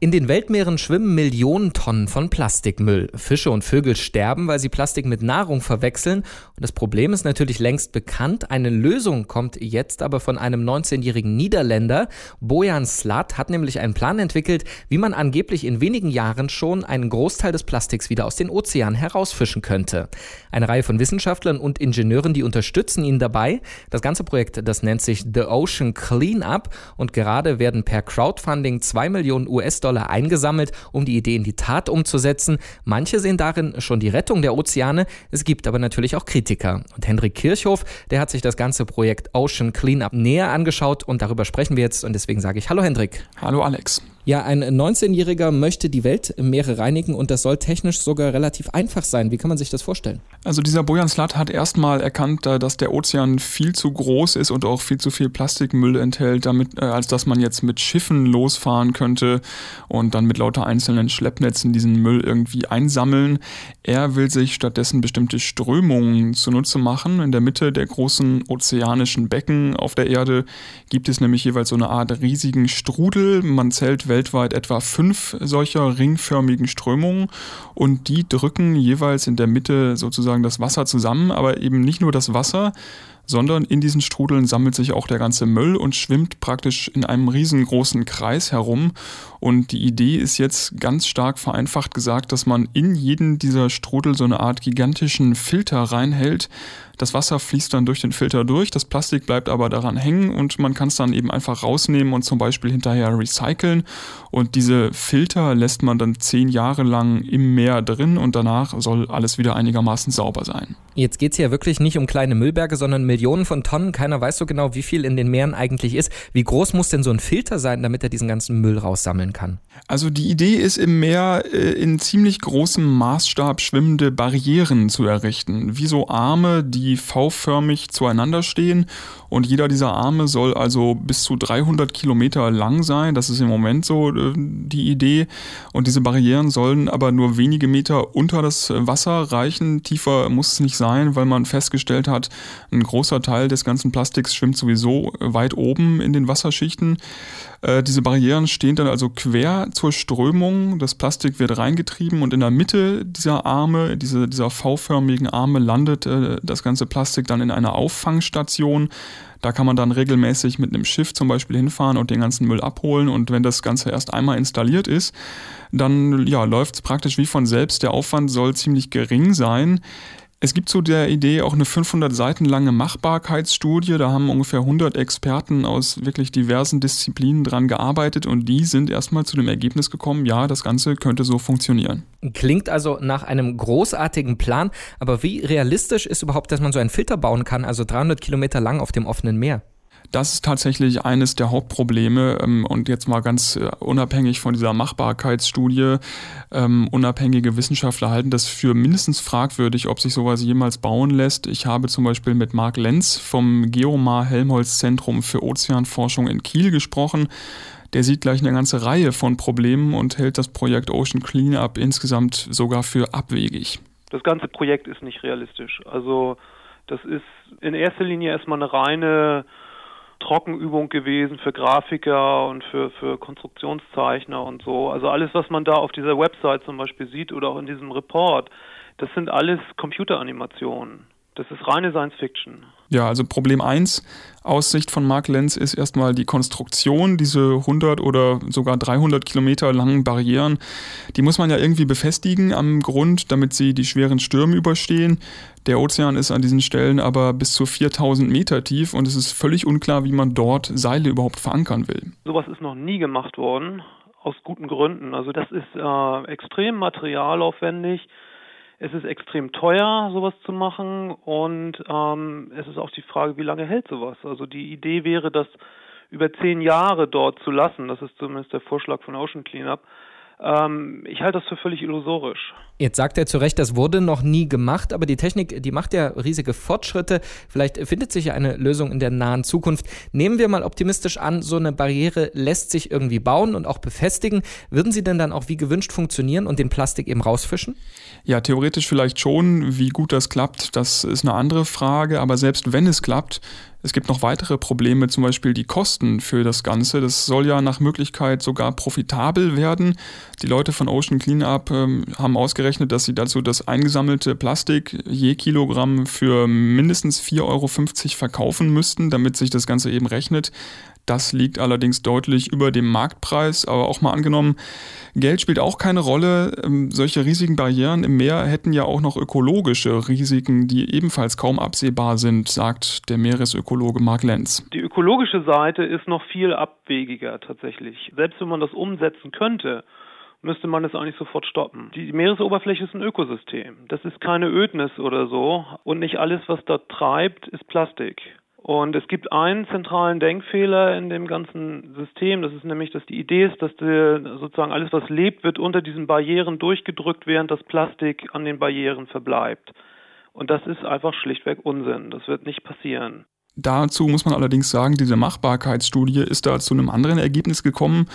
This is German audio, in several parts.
In den Weltmeeren schwimmen Millionen Tonnen von Plastikmüll. Fische und Vögel sterben, weil sie Plastik mit Nahrung verwechseln. Und das Problem ist natürlich längst bekannt. Eine Lösung kommt jetzt aber von einem 19-jährigen Niederländer. Bojan Slat hat nämlich einen Plan entwickelt, wie man angeblich in wenigen Jahren schon einen Großteil des Plastiks wieder aus den Ozeanen herausfischen könnte. Eine Reihe von Wissenschaftlern und Ingenieuren, die unterstützen ihn dabei. Das ganze Projekt, das nennt sich The Ocean Cleanup und gerade werden per Crowdfunding zwei Millionen US-Dollar US-Dollar eingesammelt, um die Idee in die Tat umzusetzen. Manche sehen darin schon die Rettung der Ozeane. Es gibt aber natürlich auch Kritiker. Und Hendrik Kirchhoff, der hat sich das ganze Projekt Ocean Cleanup näher angeschaut und darüber sprechen wir jetzt. Und deswegen sage ich Hallo Hendrik. Hallo Alex. Ja, ein 19-Jähriger möchte die Weltmeere reinigen und das soll technisch sogar relativ einfach sein. Wie kann man sich das vorstellen? Also dieser Bojan Slat hat erstmal erkannt, äh, dass der Ozean viel zu groß ist und auch viel zu viel Plastikmüll enthält, damit, äh, als dass man jetzt mit Schiffen losfahren könnte und dann mit lauter einzelnen Schleppnetzen diesen Müll irgendwie einsammeln. Er will sich stattdessen bestimmte Strömungen zunutze machen. In der Mitte der großen ozeanischen Becken auf der Erde gibt es nämlich jeweils so eine Art riesigen Strudel. Man zählt weltweit etwa fünf solcher ringförmigen Strömungen und die drücken jeweils in der Mitte sozusagen das Wasser zusammen, aber eben nicht nur das Wasser, sondern in diesen Strudeln sammelt sich auch der ganze Müll und schwimmt praktisch in einem riesengroßen Kreis herum. Und die Idee ist jetzt ganz stark vereinfacht gesagt, dass man in jeden dieser Strudel so eine Art gigantischen Filter reinhält. Das Wasser fließt dann durch den Filter durch, das Plastik bleibt aber daran hängen und man kann es dann eben einfach rausnehmen und zum Beispiel hinterher recyceln. Und diese Filter lässt man dann zehn Jahre lang im Meer drin und danach soll alles wieder einigermaßen sauber sein. Jetzt geht es ja wirklich nicht um kleine Müllberge, sondern Millionen von Tonnen. Keiner weiß so genau, wie viel in den Meeren eigentlich ist. Wie groß muss denn so ein Filter sein, damit er diesen ganzen Müll raussammeln kann? Also die Idee ist im Meer äh, in ziemlich großem Maßstab schwimmende Barrieren zu errichten. Wie so Arme, die V-förmig zueinander stehen. Und jeder dieser Arme soll also bis zu 300 Kilometer lang sein. Das ist im Moment so äh, die Idee. Und diese Barrieren sollen aber nur wenige Meter unter das Wasser reichen. Tiefer muss es nicht sein weil man festgestellt hat, ein großer Teil des ganzen Plastiks schwimmt sowieso weit oben in den Wasserschichten. Äh, diese Barrieren stehen dann also quer zur Strömung. Das Plastik wird reingetrieben und in der Mitte dieser Arme, diese, dieser V-förmigen Arme, landet äh, das ganze Plastik dann in einer Auffangstation. Da kann man dann regelmäßig mit einem Schiff zum Beispiel hinfahren und den ganzen Müll abholen. Und wenn das Ganze erst einmal installiert ist, dann ja, läuft es praktisch wie von selbst. Der Aufwand soll ziemlich gering sein. Es gibt zu der Idee auch eine 500 Seiten lange Machbarkeitsstudie. Da haben ungefähr 100 Experten aus wirklich diversen Disziplinen dran gearbeitet und die sind erstmal zu dem Ergebnis gekommen, ja, das Ganze könnte so funktionieren. Klingt also nach einem großartigen Plan, aber wie realistisch ist überhaupt, dass man so einen Filter bauen kann, also 300 Kilometer lang auf dem offenen Meer? Das ist tatsächlich eines der Hauptprobleme. Ähm, und jetzt mal ganz äh, unabhängig von dieser Machbarkeitsstudie, ähm, unabhängige Wissenschaftler halten das für mindestens fragwürdig, ob sich sowas jemals bauen lässt. Ich habe zum Beispiel mit Marc Lenz vom Geomar Helmholtz Zentrum für Ozeanforschung in Kiel gesprochen. Der sieht gleich eine ganze Reihe von Problemen und hält das Projekt Ocean Cleanup insgesamt sogar für abwegig. Das ganze Projekt ist nicht realistisch. Also das ist in erster Linie erstmal eine reine Trockenübung gewesen für Grafiker und für, für Konstruktionszeichner und so. Also alles, was man da auf dieser Website zum Beispiel sieht oder auch in diesem Report, das sind alles Computeranimationen. Das ist reine Science Fiction. Ja, also Problem 1 aus Sicht von Mark Lenz ist erstmal die Konstruktion, diese 100 oder sogar 300 Kilometer langen Barrieren. Die muss man ja irgendwie befestigen am Grund, damit sie die schweren Stürme überstehen. Der Ozean ist an diesen Stellen aber bis zu 4000 Meter tief und es ist völlig unklar, wie man dort Seile überhaupt verankern will. Sowas ist noch nie gemacht worden, aus guten Gründen. Also das ist äh, extrem materialaufwendig es ist extrem teuer, sowas zu machen und ähm, es ist auch die Frage, wie lange hält sowas. Also die Idee wäre, das über zehn Jahre dort zu lassen. Das ist zumindest der Vorschlag von Ocean Cleanup. Ähm, ich halte das für völlig illusorisch. Jetzt sagt er zu Recht, das wurde noch nie gemacht, aber die Technik, die macht ja riesige Fortschritte. Vielleicht findet sich ja eine Lösung in der nahen Zukunft. Nehmen wir mal optimistisch an, so eine Barriere lässt sich irgendwie bauen und auch befestigen. Würden sie denn dann auch wie gewünscht funktionieren und den Plastik eben rausfischen? Ja, theoretisch vielleicht schon. Wie gut das klappt, das ist eine andere Frage. Aber selbst wenn es klappt, es gibt noch weitere Probleme, zum Beispiel die Kosten für das Ganze. Das soll ja nach Möglichkeit sogar profitabel werden. Die Leute von Ocean Cleanup ähm, haben ausgerechnet, dass sie dazu das eingesammelte Plastik je Kilogramm für mindestens 4,50 Euro verkaufen müssten, damit sich das Ganze eben rechnet. Das liegt allerdings deutlich über dem Marktpreis, aber auch mal angenommen, Geld spielt auch keine Rolle. Ähm, solche riesigen Barrieren im Meer hätten ja auch noch ökologische Risiken, die ebenfalls kaum absehbar sind, sagt der Meeresökologe Mark Lenz. Die ökologische Seite ist noch viel abwegiger tatsächlich. Selbst wenn man das umsetzen könnte, müsste man es eigentlich sofort stoppen. Die Meeresoberfläche ist ein Ökosystem. Das ist keine Ödnis oder so. Und nicht alles, was da treibt, ist Plastik. Und es gibt einen zentralen Denkfehler in dem ganzen System. Das ist nämlich, dass die Idee ist, dass die, sozusagen alles, was lebt, wird unter diesen Barrieren durchgedrückt, während das Plastik an den Barrieren verbleibt. Und das ist einfach schlichtweg Unsinn. Das wird nicht passieren. Dazu muss man allerdings sagen, diese Machbarkeitsstudie ist da zu einem anderen Ergebnis gekommen.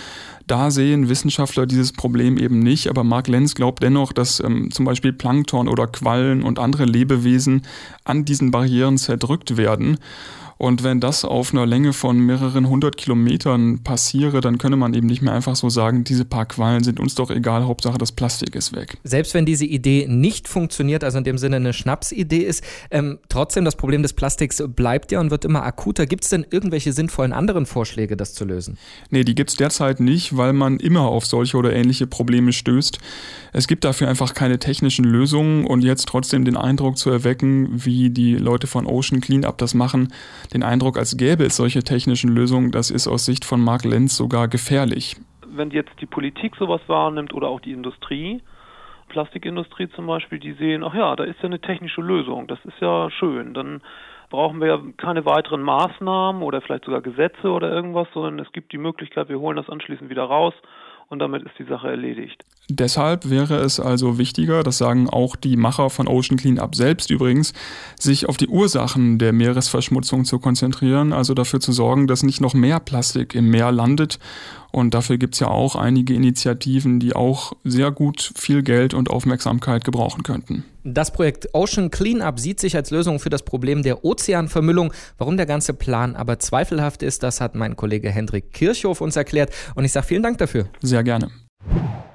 Da sehen Wissenschaftler dieses Problem eben nicht, aber Mark Lenz glaubt dennoch, dass ähm, zum Beispiel Plankton oder Quallen und andere Lebewesen an diesen Barrieren zerdrückt werden. Und wenn das auf einer Länge von mehreren hundert Kilometern passiere, dann könne man eben nicht mehr einfach so sagen, diese paar Quallen sind uns doch egal, Hauptsache das Plastik ist weg. Selbst wenn diese Idee nicht funktioniert, also in dem Sinne eine Schnapsidee ist, ähm, trotzdem das Problem des Plastiks bleibt ja und wird immer akuter. Gibt es denn irgendwelche sinnvollen anderen Vorschläge, das zu lösen? Nee, die gibt es derzeit nicht, weil man immer auf solche oder ähnliche Probleme stößt. Es gibt dafür einfach keine technischen Lösungen und jetzt trotzdem den Eindruck zu erwecken, wie die Leute von Ocean Cleanup das machen, den Eindruck, als gäbe es solche technischen Lösungen, das ist aus Sicht von Mark Lenz sogar gefährlich. Wenn jetzt die Politik sowas wahrnimmt oder auch die Industrie, Plastikindustrie zum Beispiel, die sehen, ach ja, da ist ja eine technische Lösung, das ist ja schön, dann brauchen wir keine weiteren Maßnahmen oder vielleicht sogar Gesetze oder irgendwas, sondern es gibt die Möglichkeit, wir holen das anschließend wieder raus und damit ist die Sache erledigt. Deshalb wäre es also wichtiger, das sagen auch die Macher von Ocean Cleanup selbst übrigens, sich auf die Ursachen der Meeresverschmutzung zu konzentrieren, also dafür zu sorgen, dass nicht noch mehr Plastik im Meer landet. Und dafür gibt es ja auch einige Initiativen, die auch sehr gut viel Geld und Aufmerksamkeit gebrauchen könnten. Das Projekt Ocean Cleanup sieht sich als Lösung für das Problem der Ozeanvermüllung. Warum der ganze Plan aber zweifelhaft ist, das hat mein Kollege Hendrik Kirchhoff uns erklärt. Und ich sage vielen Dank dafür. Sehr gerne.